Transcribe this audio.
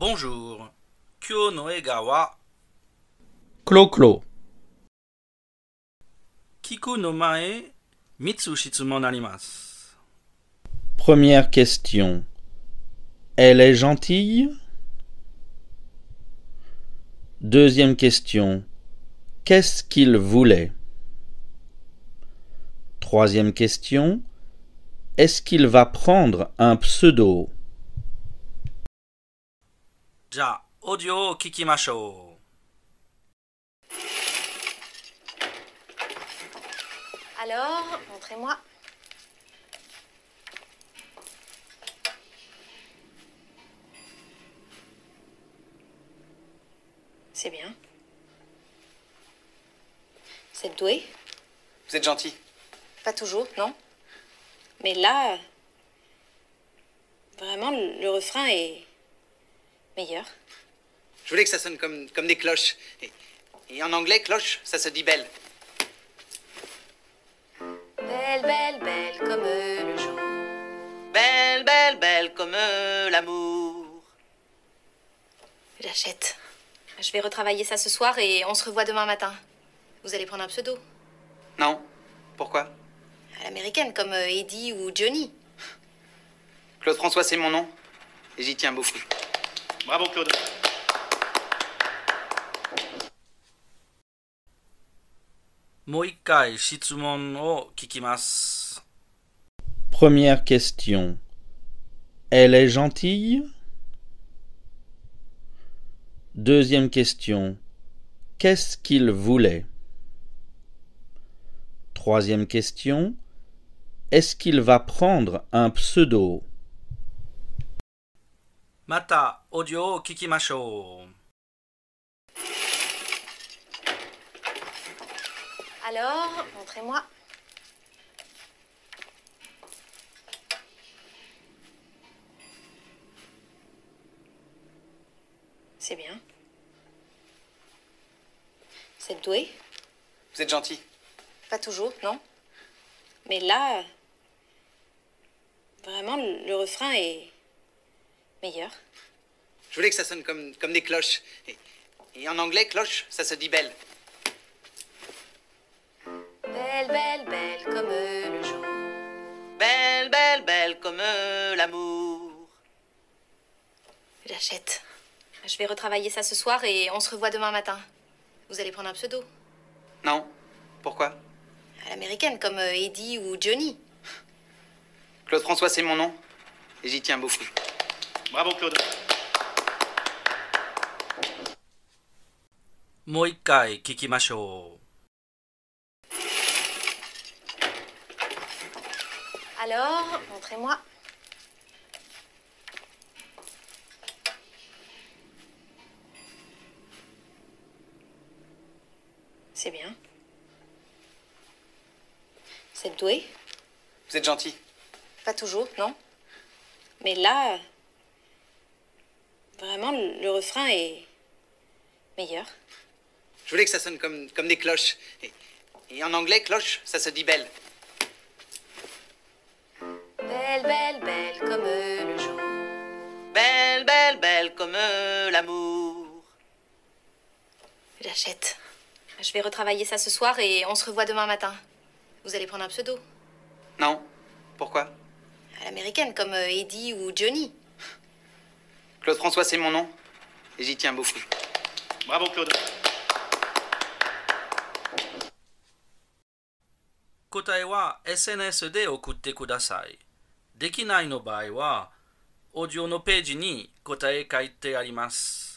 Bonjour. Kyo no ega wa Clo-clo. kiku no mae mitsu shitsumon arimasu. Première question. Elle est gentille? Deuxième question. Qu'est-ce qu'il voulait? Troisième question. Est-ce qu'il va prendre un pseudo? じゃあ、オーディオを聞きましょ Alors, montrez-moi. C'est bien. Vous êtes doué Vous êtes gentil. Pas toujours, non Mais là, vraiment, le le refrain est meilleur. Je voulais que ça sonne comme, comme des cloches. Et, et en anglais, cloche, ça se dit belle. Belle, belle, belle comme le jour. Belle, belle, belle comme l'amour. J'achète. Je vais retravailler ça ce soir et on se revoit demain matin. Vous allez prendre un pseudo Non Pourquoi? À l'américaine, comme euh, Eddie ou Johnny. Claude François, c'est mon nom. Et j'y tiens beaucoup. Bravo Claude. Première question. Elle est gentille? Deuxième question. Qu'est-ce qu'il voulait? Troisième question. Est-ce qu'il va prendre un pseudo? また、オーディオを聞きましょう。 Alors, montrez-moi. C'est bien. Vous êtes doué Vous êtes gentil. Pas toujours, non Mais là, vraiment, le le refrain est meilleur. Je voulais que ça sonne comme, comme des cloches. Et, et en anglais, cloche, ça se dit belle. Belle, belle, belle comme le jour. Belle, belle, belle comme l'amour. J'achète. Je vais retravailler ça ce soir et on se revoit demain matin. Vous allez prendre un pseudo Non Pourquoi? À l'américaine, comme euh, Eddie ou Johnny. Claude François, c'est mon nom. Et j'y tiens beaucoup. Bravo Claude. もう一回聞きましょう。 Alors, montrez-moi. C'est bien. Vous êtes doué Vous êtes gentil. Pas toujours, non Mais là, vraiment, le le refrain est meilleur. Je voulais que ça sonne comme, comme des cloches. Et, et en anglais, cloche, ça se dit belle. Belle, belle, belle comme le jour. Belle, belle, belle comme l'amour. J'achète. Je vais retravailler ça ce soir et on se revoit demain matin. Vous allez prendre un pseudo? Non Pourquoi? À l'américaine, comme euh, Eddie ou Johnny. Claude François, c'est mon nom. Et j'y tiens beaucoup. Bravo Claude. 答えは SNS で送ってください。できないの場合は、オーディオのページに答え書いてあります。